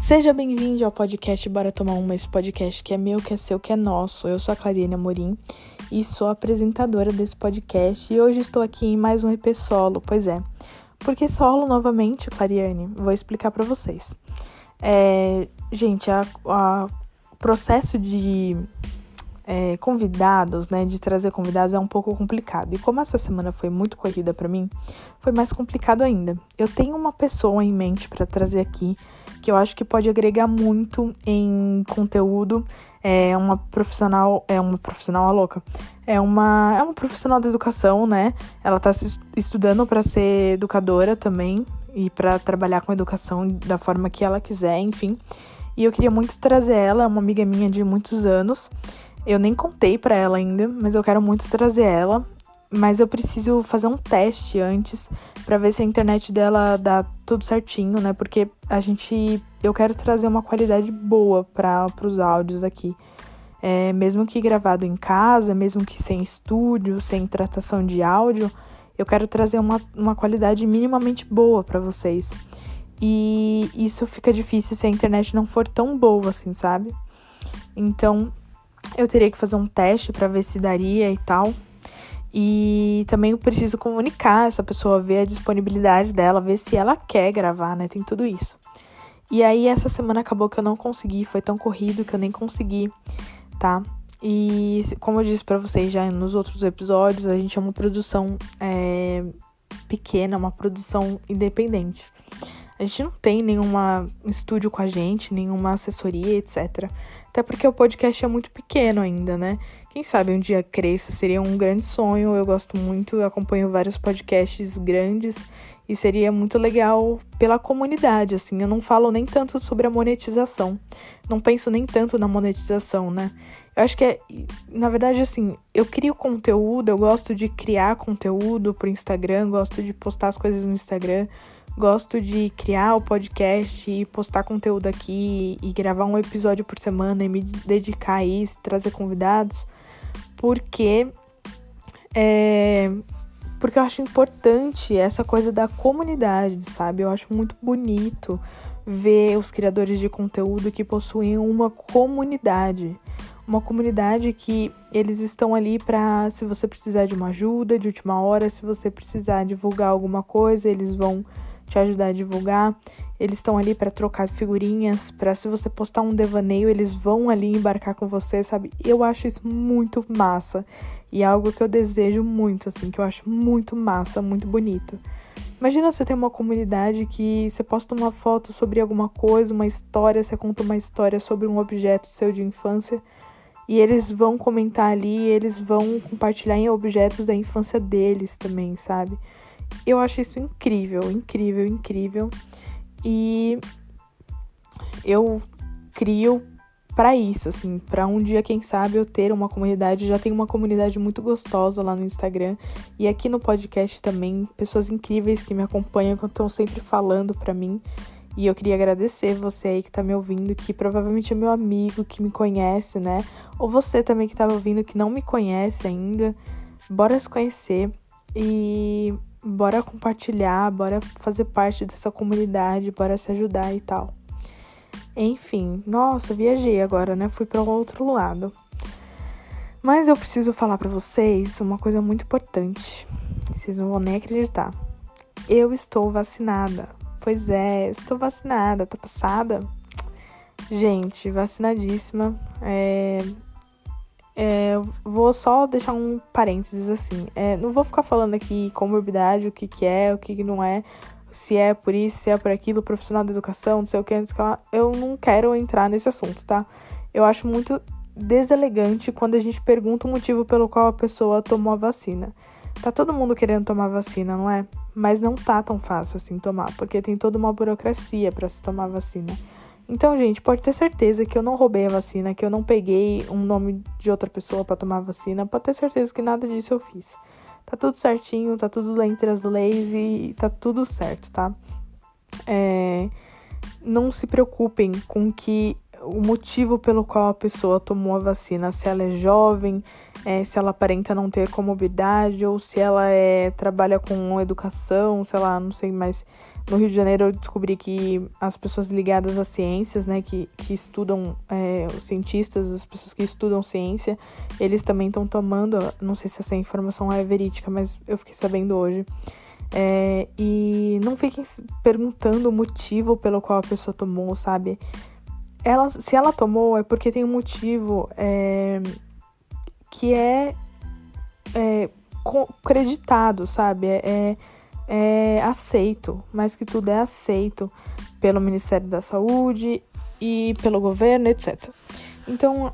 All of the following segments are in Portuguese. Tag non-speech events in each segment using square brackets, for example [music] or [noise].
Seja bem-vindo ao podcast Bora Tomar Uma, esse podcast que é meu, que é seu, que é nosso. Eu sou a Clariane Amorim e sou apresentadora desse podcast e hoje estou aqui em mais um EP solo, pois é. Por que solo novamente, Clariane? Vou explicar para vocês. É, gente, o processo de é, convidados, né, de trazer convidados é um pouco complicado. E como essa semana foi muito corrida para mim, foi mais complicado ainda. Eu tenho uma pessoa em mente para trazer aqui que eu acho que pode agregar muito em conteúdo. É uma profissional, é uma profissional louca. É uma é uma profissional da educação, né? Ela tá estudando para ser educadora também e para trabalhar com educação da forma que ela quiser, enfim. E eu queria muito trazer ela, uma amiga minha de muitos anos. Eu nem contei para ela ainda, mas eu quero muito trazer ela. Mas eu preciso fazer um teste antes para ver se a internet dela dá tudo certinho, né? Porque a gente. Eu quero trazer uma qualidade boa para os áudios aqui. É, mesmo que gravado em casa, mesmo que sem estúdio, sem tratação de áudio, eu quero trazer uma, uma qualidade minimamente boa para vocês. E isso fica difícil se a internet não for tão boa assim, sabe? Então, eu teria que fazer um teste para ver se daria e tal. E também eu preciso comunicar essa pessoa, ver a disponibilidade dela, ver se ela quer gravar, né? Tem tudo isso. E aí essa semana acabou que eu não consegui, foi tão corrido que eu nem consegui, tá? E como eu disse para vocês já nos outros episódios, a gente é uma produção é, pequena, uma produção independente. A gente não tem nenhuma estúdio com a gente, nenhuma assessoria, etc. Até porque o podcast é muito pequeno ainda, né? Quem sabe um dia cresça, seria um grande sonho. Eu gosto muito, eu acompanho vários podcasts grandes e seria muito legal pela comunidade, assim. Eu não falo nem tanto sobre a monetização. Não penso nem tanto na monetização, né? Eu acho que é, na verdade, assim, eu crio conteúdo, eu gosto de criar conteúdo pro Instagram, gosto de postar as coisas no Instagram Gosto de criar o podcast e postar conteúdo aqui e gravar um episódio por semana e me dedicar a isso, trazer convidados, porque é, porque eu acho importante essa coisa da comunidade, sabe? Eu acho muito bonito ver os criadores de conteúdo que possuem uma comunidade. Uma comunidade que eles estão ali para se você precisar de uma ajuda de última hora, se você precisar divulgar alguma coisa, eles vão te ajudar a divulgar. Eles estão ali para trocar figurinhas, para se você postar um devaneio, eles vão ali embarcar com você, sabe? Eu acho isso muito massa e é algo que eu desejo muito, assim, que eu acho muito massa, muito bonito. Imagina você ter uma comunidade que você posta uma foto sobre alguma coisa, uma história, você conta uma história sobre um objeto seu de infância e eles vão comentar ali, eles vão compartilhar em objetos da infância deles também, sabe? Eu acho isso incrível, incrível, incrível. E eu crio para isso, assim, para um dia, quem sabe, eu ter uma comunidade. Já tenho uma comunidade muito gostosa lá no Instagram e aqui no podcast também, pessoas incríveis que me acompanham, que estão sempre falando para mim. E eu queria agradecer você aí que tá me ouvindo, que provavelmente é meu amigo, que me conhece, né? Ou você também que tá ouvindo, que não me conhece ainda. Bora se conhecer. E bora compartilhar, bora fazer parte dessa comunidade, bora se ajudar e tal. Enfim, nossa, viajei agora, né? Fui para o outro lado. Mas eu preciso falar para vocês uma coisa muito importante. Vocês não vão nem acreditar. Eu estou vacinada. Pois é, eu estou vacinada. Tá passada? Gente, vacinadíssima. É, é, vou só deixar um parênteses assim. É, não vou ficar falando aqui comorbidade, o que, que é, o que, que não é, se é por isso, se é por aquilo, profissional da educação, não sei o que, o que lá. Eu não quero entrar nesse assunto, tá? Eu acho muito deselegante quando a gente pergunta o motivo pelo qual a pessoa tomou a vacina. Tá todo mundo querendo tomar vacina, não é? Mas não tá tão fácil assim tomar, porque tem toda uma burocracia para se tomar vacina. Então, gente, pode ter certeza que eu não roubei a vacina, que eu não peguei um nome de outra pessoa para tomar a vacina. Pode ter certeza que nada disso eu fiz. Tá tudo certinho, tá tudo entre as leis e tá tudo certo, tá? É, não se preocupem com que o motivo pelo qual a pessoa tomou a vacina, se ela é jovem, é, se ela aparenta não ter comorbidade ou se ela é, trabalha com educação, sei lá, não sei, mas no Rio de Janeiro eu descobri que as pessoas ligadas às ciências, né, que, que estudam, é, os cientistas, as pessoas que estudam ciência, eles também estão tomando, não sei se essa informação é verídica, mas eu fiquei sabendo hoje. É, e não fiquem perguntando o motivo pelo qual a pessoa tomou, sabe? Ela, se ela tomou é porque tem um motivo. É, que é, é acreditado, sabe? É, é, é aceito, mais que tudo é aceito pelo Ministério da Saúde e pelo governo, etc. Então,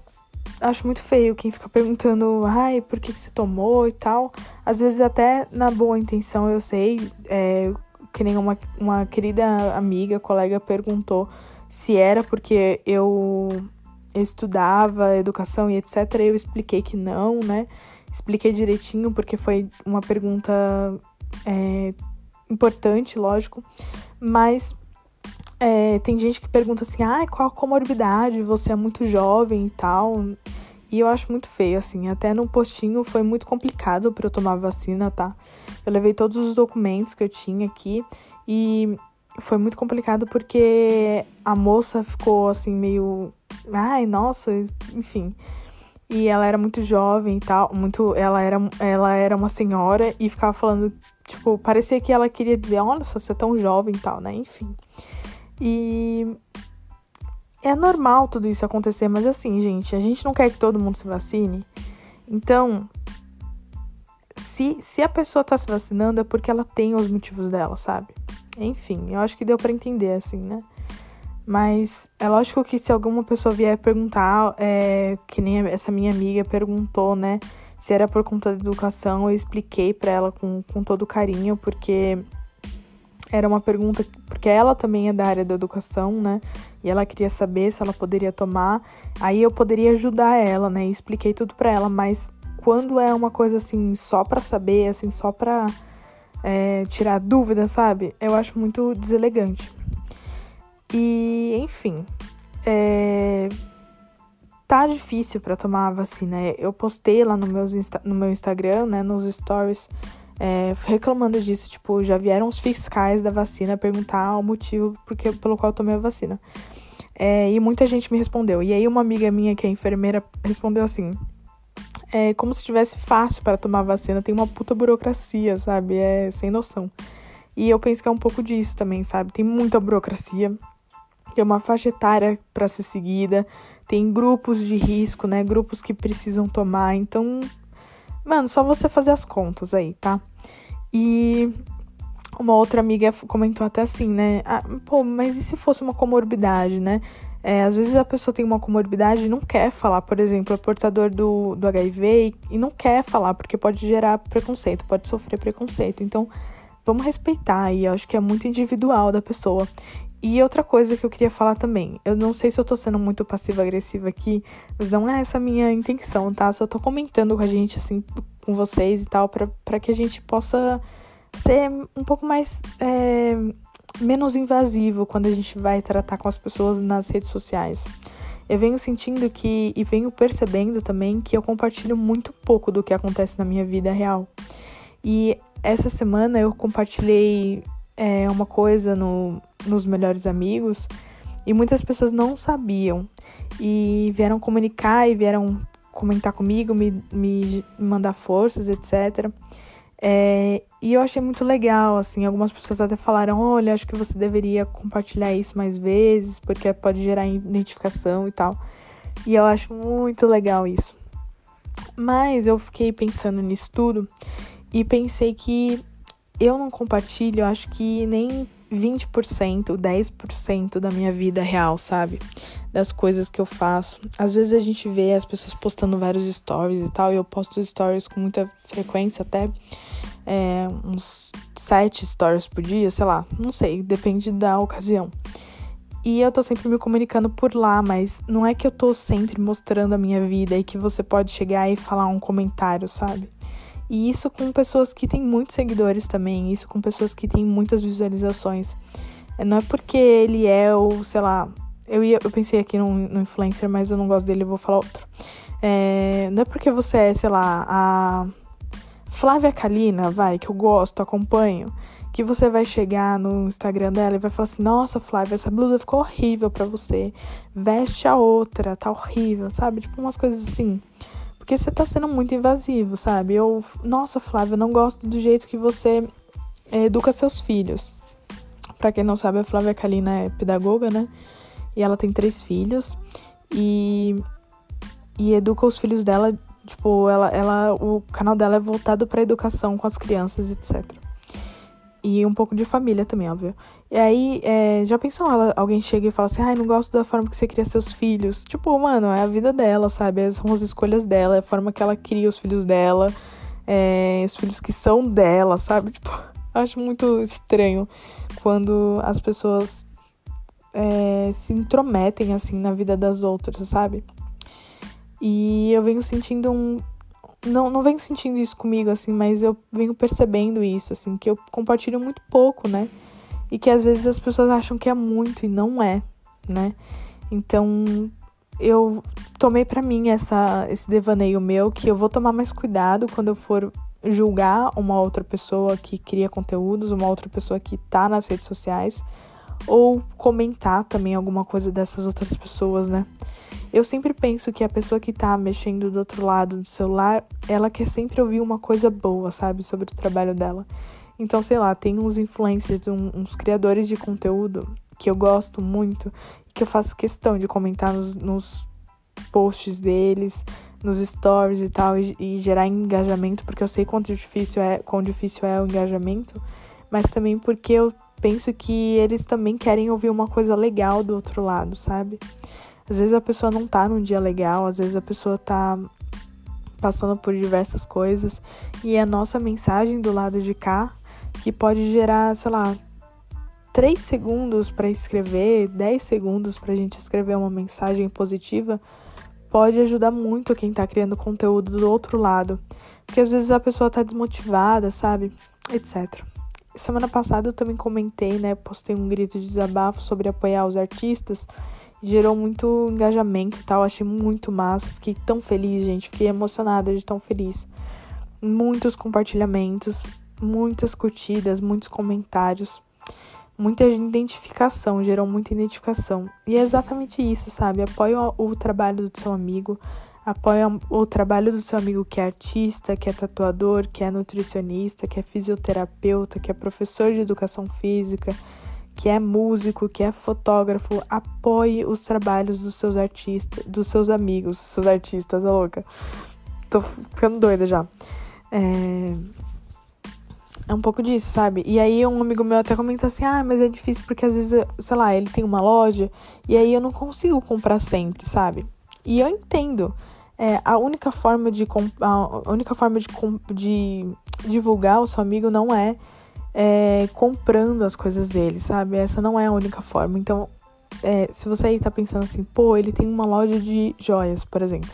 acho muito feio quem fica perguntando, ai, por que, que você tomou e tal. Às vezes, até na boa intenção, eu sei, é, que nem uma, uma querida amiga, colega perguntou se era porque eu eu estudava educação e etc. Eu expliquei que não, né? Expliquei direitinho porque foi uma pergunta é, importante, lógico. Mas é, tem gente que pergunta assim, ah, qual a comorbidade? Você é muito jovem e tal. E eu acho muito feio, assim. Até no postinho foi muito complicado para eu tomar vacina, tá? Eu levei todos os documentos que eu tinha aqui e foi muito complicado porque a moça ficou assim meio, ai, nossa, enfim. E ela era muito jovem e tal, muito, ela era, ela era uma senhora e ficava falando, tipo, parecia que ela queria dizer, olha você é tão jovem e tal, né? Enfim. E é normal tudo isso acontecer, mas assim, gente, a gente não quer que todo mundo se vacine. Então, se, se a pessoa tá se vacinando é porque ela tem os motivos dela, sabe? Enfim, eu acho que deu para entender, assim, né? Mas é lógico que se alguma pessoa vier perguntar, é, que nem essa minha amiga perguntou, né? Se era por conta da educação, eu expliquei para ela com, com todo carinho, porque era uma pergunta, porque ela também é da área da educação, né? E ela queria saber se ela poderia tomar. Aí eu poderia ajudar ela, né? E expliquei tudo para ela, mas quando é uma coisa assim, só para saber, assim, só pra é, tirar dúvida, sabe? Eu acho muito deselegante. E, enfim, é, tá difícil para tomar a vacina. Eu postei lá no, meus no meu Instagram, né, nos stories, é, reclamando disso. Tipo, já vieram os fiscais da vacina perguntar o motivo porque, pelo qual eu tomei a vacina. É, e muita gente me respondeu. E aí, uma amiga minha, que é enfermeira, respondeu assim: é como se tivesse fácil para tomar vacina, tem uma puta burocracia, sabe? É sem noção. E eu penso que é um pouco disso também, sabe? Tem muita burocracia, tem uma faixa etária para ser seguida, tem grupos de risco, né? Grupos que precisam tomar. Então, mano, só você fazer as contas aí, tá? E uma outra amiga comentou até assim, né? Ah, pô, mas e se fosse uma comorbidade, né? É, às vezes a pessoa tem uma comorbidade e não quer falar, por exemplo, é portador do, do HIV e, e não quer falar, porque pode gerar preconceito, pode sofrer preconceito. Então, vamos respeitar e acho que é muito individual da pessoa. E outra coisa que eu queria falar também, eu não sei se eu tô sendo muito passiva-agressiva aqui, mas não é essa minha intenção, tá? Só tô comentando com a gente, assim, com vocês e tal, para que a gente possa ser um pouco mais é, menos invasivo quando a gente vai tratar com as pessoas nas redes sociais. Eu venho sentindo que e venho percebendo também que eu compartilho muito pouco do que acontece na minha vida real. E essa semana eu compartilhei é, uma coisa no, nos Melhores Amigos e muitas pessoas não sabiam e vieram comunicar e vieram comentar comigo, me, me mandar forças, etc. É, e eu achei muito legal, assim, algumas pessoas até falaram, olha, acho que você deveria compartilhar isso mais vezes, porque pode gerar identificação e tal. E eu acho muito legal isso. Mas eu fiquei pensando nisso tudo e pensei que eu não compartilho, acho que nem 20%, 10% da minha vida real, sabe? Das coisas que eu faço. Às vezes a gente vê as pessoas postando vários stories e tal, e eu posto stories com muita frequência até é, uns sete stories por dia, sei lá, não sei, depende da ocasião. E eu tô sempre me comunicando por lá, mas não é que eu tô sempre mostrando a minha vida e que você pode chegar e falar um comentário, sabe? E isso com pessoas que têm muitos seguidores também, isso com pessoas que têm muitas visualizações. É, não é porque ele é o, sei lá, Eu, ia, eu pensei aqui no, influencer, mas eu não gosto dele, eu vou falar outro. É, não é porque você é, sei lá, a Flávia Kalina, vai, que eu gosto, acompanho, que você vai chegar no Instagram dela e vai falar assim: Nossa, Flávia, essa blusa ficou horrível para você. Veste a outra, tá horrível, sabe? Tipo umas coisas assim. Porque você tá sendo muito invasivo, sabe? Eu, nossa, Flávia, eu não gosto do jeito que você é, educa seus filhos. Pra quem não sabe, a Flávia Kalina é pedagoga, né? E ela tem três filhos. E, e educa os filhos dela, tipo, ela, ela, o canal dela é voltado pra educação com as crianças, etc. E um pouco de família também, óbvio. E aí, é, já pensou ela, alguém chega e fala assim, ai, não gosto da forma que você cria seus filhos. Tipo, mano, é a vida dela, sabe? São as escolhas dela, é a forma que ela cria os filhos dela, é, os filhos que são dela, sabe? [laughs] Tipo, acho muito estranho quando as pessoas é, se intrometem, assim, na vida das outras, sabe? E eu venho sentindo um, não, não venho sentindo isso comigo, assim, mas eu venho percebendo isso, assim, que eu compartilho muito pouco, né? E que às vezes as pessoas acham que é muito e não é, né? Então eu tomei para mim essa, esse devaneio meu que eu vou tomar mais cuidado quando eu for julgar uma outra pessoa que cria conteúdos, uma outra pessoa que tá nas redes sociais, ou comentar também alguma coisa dessas outras pessoas, né? Eu sempre penso que a pessoa que tá mexendo do outro lado do celular, ela quer sempre ouvir uma coisa boa, sabe, sobre o trabalho dela. Então, sei lá, tem uns influencers, um, uns criadores de conteúdo que eu gosto muito, que eu faço questão de comentar nos, nos posts deles, nos stories e tal, e, e, gerar engajamento, porque eu sei quanto difícil é, quão difícil é o engajamento, mas também porque eu penso que eles também querem ouvir uma coisa legal do outro lado, sabe? Às vezes a pessoa não tá num dia legal, às vezes a pessoa tá passando por diversas coisas e é a nossa mensagem do lado de cá que pode gerar, sei lá, 3 segundos para escrever, 10 segundos para a gente escrever uma mensagem positiva, pode ajudar muito quem tá criando conteúdo do outro lado. Porque às vezes a pessoa tá desmotivada, sabe? Etc. Semana passada eu também comentei, né? Postei um grito de desabafo sobre apoiar os artistas gerou muito engajamento e tal. Achei muito massa. Fiquei tão feliz, gente. Fiquei emocionada de tão feliz. Muitos compartilhamentos, muitas curtidas, muitos comentários, muita identificação. Gerou muita identificação. E é exatamente isso, sabe? Apoia o, trabalho do seu amigo. Apoia o trabalho do seu amigo que é artista, que é tatuador, que é nutricionista, que é fisioterapeuta, que é professor de educação física, que é músico, que é fotógrafo, apoie os trabalhos dos seus artistas, dos seus amigos, dos seus artistas, tá louca. Tô ficando doida já. É... é um pouco disso, sabe? E aí um amigo meu até comentou assim: "Ah, mas é difícil porque às vezes, sei lá, ele tem uma loja e aí eu não consigo comprar sempre, sabe?" E eu entendo. É, a única forma de a única forma de, de divulgar o seu amigo não é é, comprando as coisas dele, sabe? Essa não é a única forma. Então, é, se você aí tá pensando assim, pô, ele tem uma loja de joias, por exemplo.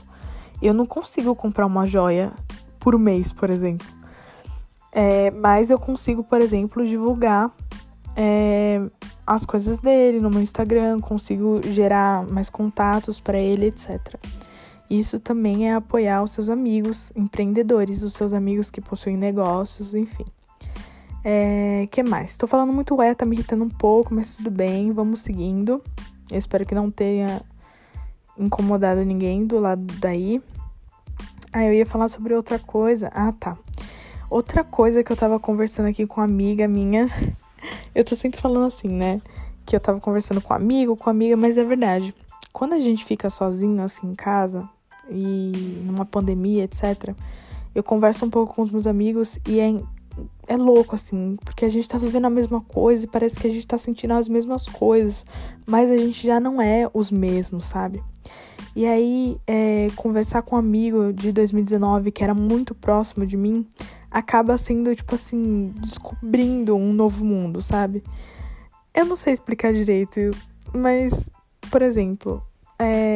Eu não consigo comprar uma joia por mês, por exemplo. É, mas eu consigo, por exemplo, divulgar é, as coisas dele no meu Instagram, consigo gerar mais contatos para ele, etc. Isso também é apoiar os seus amigos empreendedores, os seus amigos que possuem negócios, enfim. É, que mais? Tô falando muito é, tá me irritando um pouco, mas tudo bem, vamos seguindo. Eu espero que não tenha incomodado ninguém do lado daí. Ah, eu ia falar sobre outra coisa. Ah, tá. Outra coisa que eu tava conversando aqui com uma amiga minha. [laughs] Eu tô sempre falando assim, né? Que eu tava conversando com um amigo, com amiga, mas é verdade. Quando a gente fica sozinho assim em casa e numa pandemia, etc., eu converso um pouco com os meus amigos e é é louco, assim, porque a gente tá vivendo a mesma coisa e parece que a gente tá sentindo as mesmas coisas, mas a gente já não é os mesmos, sabe? E aí, é, conversar com um amigo de 2019 que era muito próximo de mim acaba sendo, tipo assim, descobrindo um novo mundo, sabe? Eu não sei explicar direito, mas, por exemplo,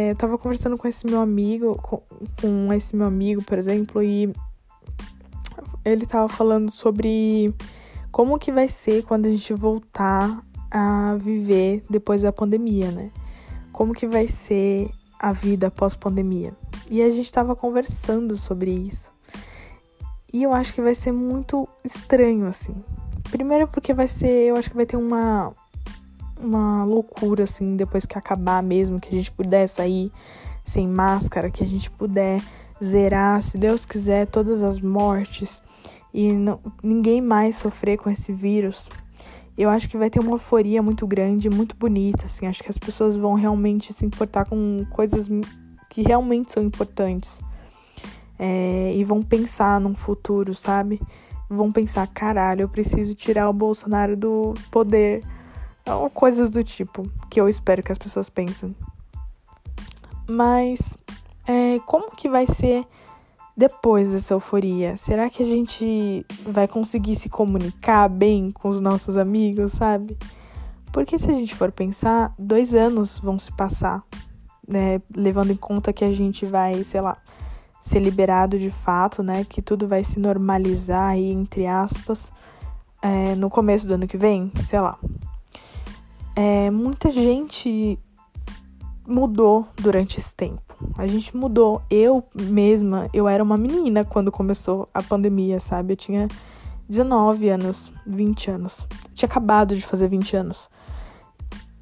é, eu tava conversando com esse meu amigo, com, com esse meu amigo, por exemplo, e ele tava falando sobre como que vai ser quando a gente voltar a viver depois da pandemia, né? como que vai ser a vida após pandemia. E a gente estava conversando sobre isso. E eu acho que vai ser muito estranho assim. Primeiro porque vai ser, eu acho que vai ter uma uma loucura assim depois que acabar mesmo, que a gente puder sair sem máscara, que a gente puder zerar, se Deus quiser, todas as mortes e não, ninguém mais sofrer com esse vírus. Eu acho que vai ter uma euforia muito grande, muito bonita, assim. Acho que as pessoas vão realmente se importar com coisas que realmente são importantes. É, e vão pensar num futuro, sabe? Vão pensar, caralho, eu preciso tirar o Bolsonaro do poder. Ou coisas do tipo, que eu espero que as pessoas pensem. Mas é, como que vai ser depois dessa euforia? Será que a gente vai conseguir se comunicar bem com os nossos amigos, sabe? Porque se a gente for pensar, dois anos vão se passar, né? Levando em conta que a gente vai, sei lá, ser liberado de fato, né? Que tudo vai se normalizar aí, entre aspas, é, no começo do ano que vem, sei lá. É, muita gente mudou durante esse tempo. A gente mudou. Eu mesma, eu era uma menina quando começou a pandemia, sabe? Eu tinha 19 anos, 20 anos. tinha acabado de fazer 20 anos.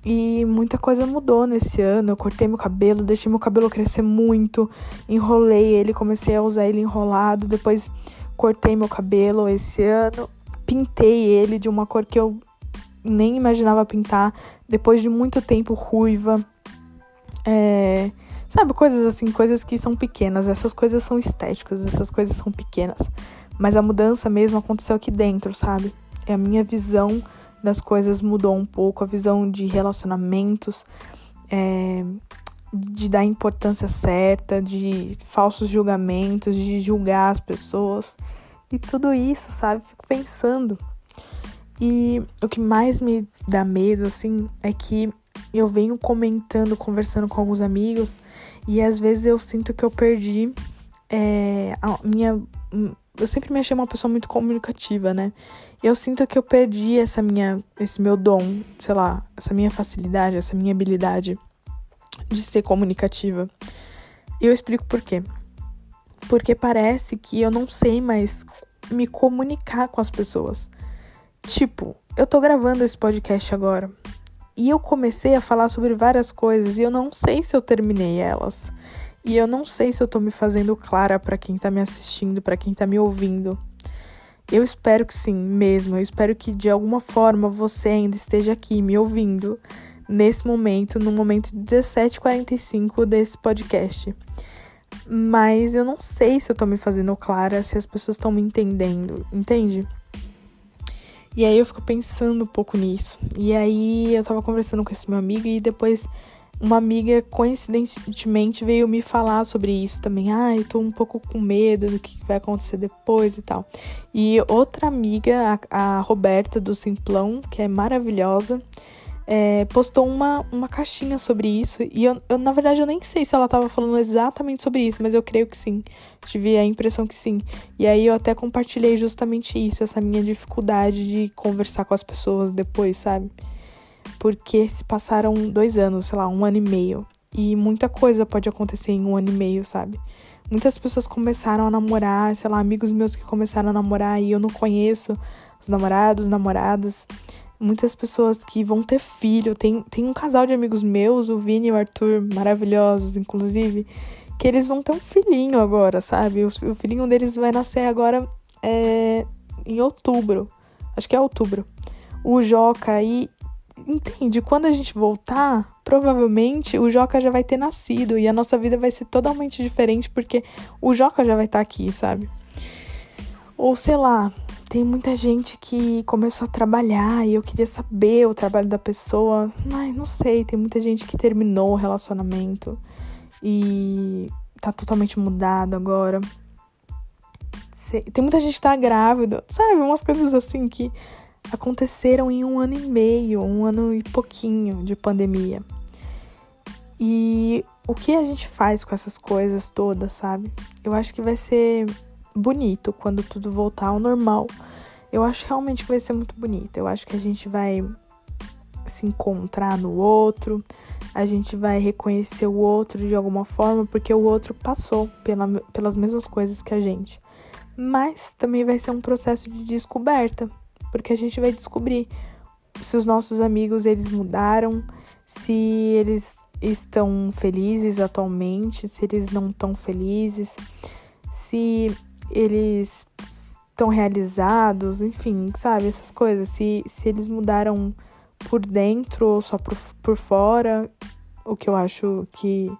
E muita coisa mudou nesse ano. Eu cortei meu cabelo, deixei meu cabelo crescer muito, enrolei ele, comecei a usar ele enrolado. Depois cortei meu cabelo esse ano, pintei ele de uma cor que eu nem imaginava pintar. Depois de muito tempo ruiva. É, sabe, coisas assim, coisas que são pequenas. Essas coisas são estéticas, essas coisas são pequenas. Mas a mudança mesmo aconteceu aqui dentro, sabe? É a minha visão das coisas mudou um pouco, a visão de relacionamentos, é, de dar importância certa, de falsos julgamentos, de julgar as pessoas. E tudo isso, sabe? Fico pensando. E o que mais me dá medo, assim, é que eu venho comentando, conversando com alguns amigos e às vezes eu sinto que eu perdi é, a minha. Eu sempre me achei uma pessoa muito comunicativa, né? Eu sinto que eu perdi essa minha, esse meu dom, sei lá, essa minha facilidade, essa minha habilidade de ser comunicativa. E eu explico por quê. Porque parece que eu não sei mais me comunicar com as pessoas. Tipo, eu tô gravando esse podcast agora. E eu comecei a falar sobre várias coisas e eu não sei se eu terminei elas. E eu não sei se eu tô me fazendo clara para quem tá me assistindo, para quem tá me ouvindo. Eu espero que sim, mesmo. Eu espero que de alguma forma você ainda esteja aqui me ouvindo nesse momento, no momento 17:45 desse podcast. Mas eu não sei se eu tô me fazendo clara, se as pessoas estão me entendendo, entende? E aí eu fico pensando um pouco nisso. E aí eu tava conversando com esse meu amigo e depois uma amiga coincidentemente veio me falar sobre isso também. Ah, eu tô um pouco com medo do que vai acontecer depois e tal. E outra amiga, a, a Roberta do Simplão, que é maravilhosa, é, postou uma, uma caixinha sobre isso. E eu, eu, na verdade, eu nem sei se ela tava falando exatamente sobre isso, mas eu creio que sim. Tive a impressão que sim. E aí eu até compartilhei justamente isso, essa minha dificuldade de conversar com as pessoas depois, sabe? Porque se passaram dois anos, sei lá, um ano e meio. E muita coisa pode acontecer em um ano e meio, sabe? Muitas pessoas começaram a namorar, sei lá, amigos meus que começaram a namorar e eu não conheço os namorados, namoradas muitas pessoas que vão ter filho. Tem, tem um casal de amigos meus, o Vini e o Arthur, maravilhosos, inclusive, que eles vão ter um filhinho agora, sabe? O, o filhinho deles vai nascer agora é, em outubro. Acho que é outubro. O Joca e. Entende? Quando a gente voltar, provavelmente o Joca já vai ter nascido e a nossa vida vai ser totalmente diferente porque o Joca já vai estar tá aqui, sabe? Ou sei lá, tem muita gente que começou a trabalhar e eu queria saber o trabalho da pessoa. Mas não sei, tem muita gente que terminou o relacionamento e tá totalmente mudado agora. Tem muita gente que tá grávida, sabe? Umas coisas assim que aconteceram em um ano e meio, um ano e pouquinho de pandemia. E o que a gente faz com essas coisas todas, sabe? Eu acho que vai ser bonito quando tudo voltar ao normal. Eu acho realmente que vai ser muito bonito. Eu acho que a gente vai se encontrar no outro, a gente vai reconhecer o outro de alguma forma, porque o outro passou pela, pelas mesmas coisas que a gente. Mas também vai ser um processo de descoberta, porque a gente vai descobrir se os nossos amigos eles mudaram, se eles estão felizes atualmente, se eles não estão felizes, se eles estão realizados, enfim, sabe, essas coisas, se, se eles mudaram por dentro ou só por, por fora, o que eu acho que,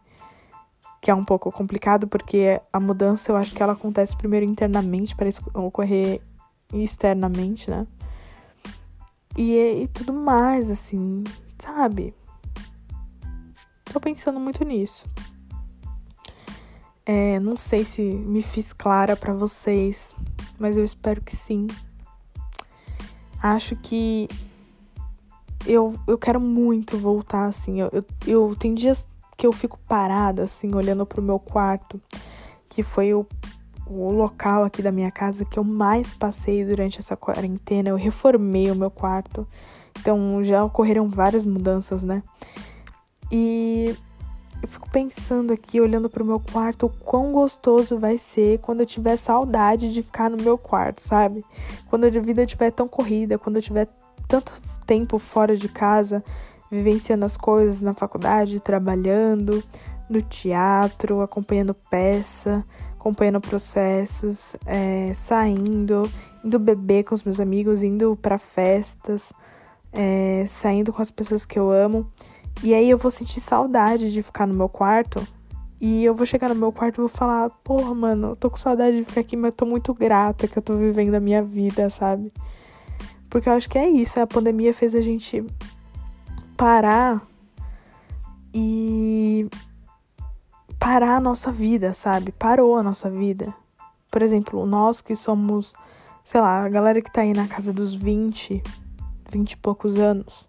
que é um pouco complicado, porque a mudança eu acho que ela acontece primeiro internamente para ocorrer externamente, né? E, e tudo mais, assim, sabe? Tô pensando muito nisso. É, não sei se me fiz clara para vocês, mas eu espero que sim. Acho que eu, eu quero muito voltar, assim. Eu, eu, eu tem dias que eu fico parada, assim, olhando pro meu quarto, que foi o, o local aqui da minha casa que eu mais passei durante essa quarentena. Eu reformei o meu quarto, então já ocorreram várias mudanças, né? E eu fico pensando aqui, olhando pro meu quarto, o quão gostoso vai ser quando eu tiver saudade de ficar no meu quarto, sabe? Quando a vida estiver tão corrida, quando eu tiver tanto tempo fora de casa, vivenciando as coisas na faculdade, trabalhando, no teatro, acompanhando peça, acompanhando processos, é, saindo, indo beber com os meus amigos, indo para festas, é, saindo com as pessoas que eu amo. E aí eu vou sentir saudade de ficar no meu quarto. E eu vou chegar no meu quarto e vou falar, porra, mano, eu tô com saudade de ficar aqui, mas eu tô muito grata que eu tô vivendo a minha vida, sabe? Porque eu acho que é isso, a pandemia fez a gente parar e parar a nossa vida, sabe? Parou a nossa vida. Por exemplo, nós que somos, sei lá, a galera que tá aí na casa dos 20, 20 e poucos anos,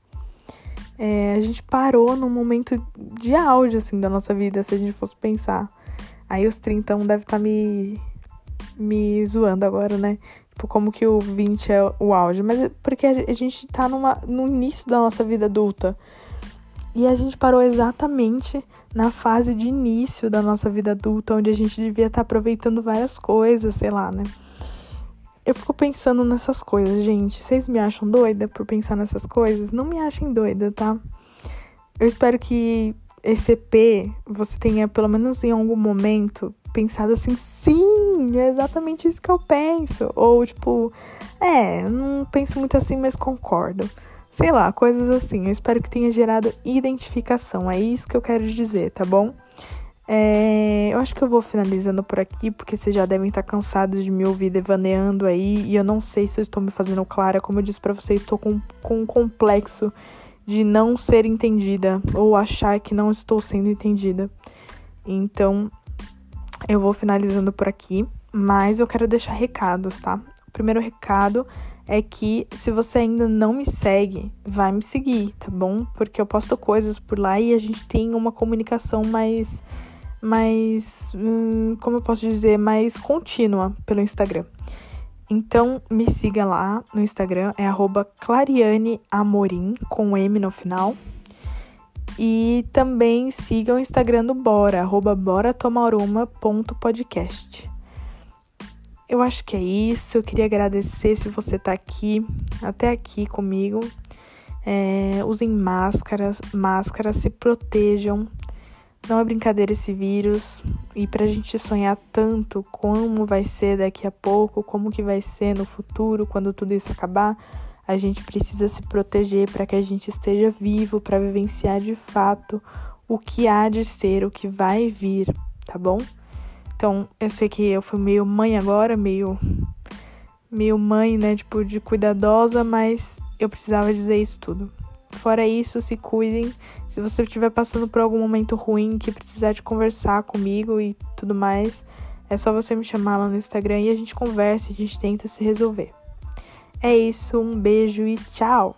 é, a gente parou num momento de auge, assim, da nossa vida, se a gente fosse pensar. Aí os 30 deve estar tá me, me zoando agora, né? Tipo, como que o 20 é o auge. Mas é porque a gente tá numa, no início da nossa vida adulta. E a gente parou exatamente na fase de início da nossa vida adulta, onde a gente devia estar tá aproveitando várias coisas, sei lá, né? Eu fico pensando nessas coisas, gente. Vocês me acham doida por pensar nessas coisas? Não me achem doida, tá? Eu espero que esse EP você tenha, pelo menos em algum momento, pensado assim, sim, é exatamente isso que eu penso. Ou tipo, é, não penso muito assim, mas concordo. Sei lá, coisas assim. Eu espero que tenha gerado identificação. É isso que eu quero dizer, tá bom? É, eu acho que eu vou finalizando por aqui, porque vocês já devem estar cansados de me ouvir devaneando aí. E eu não sei se eu estou me fazendo clara. Como eu disse para vocês, estou com, com um complexo de não ser entendida ou achar que não estou sendo entendida. Então, eu vou finalizando por aqui, mas eu quero deixar recados, tá? O primeiro recado é que se você ainda não me segue, vai me seguir, tá bom? Porque eu posto coisas por lá e a gente tem uma comunicação mais mais hum, como eu posso dizer, mais contínua pelo Instagram. Então me siga lá no Instagram, é clarianeamorim com M no final. E também siga o Instagram do Bora, arroba boratomaruma.podcast. Eu acho que é isso. Eu queria agradecer se você tá aqui, até aqui comigo. É, usem máscaras, máscaras, se protejam. Não é brincadeira esse vírus. E pra gente sonhar tanto como vai ser daqui a pouco, como que vai ser no futuro, quando tudo isso acabar, a gente precisa se proteger para que a gente esteja vivo para vivenciar de fato o que há de ser, o que vai vir, tá bom? Então, eu sei que eu fui meio mãe agora, meio meio mãe, né, tipo de cuidadosa, mas eu precisava dizer isso tudo. Fora isso, se cuidem. Se você estiver passando por algum momento ruim que precisar de conversar comigo e tudo mais, é só você me chamar lá no Instagram e a gente conversa, a gente tenta se resolver. É isso, um beijo e tchau!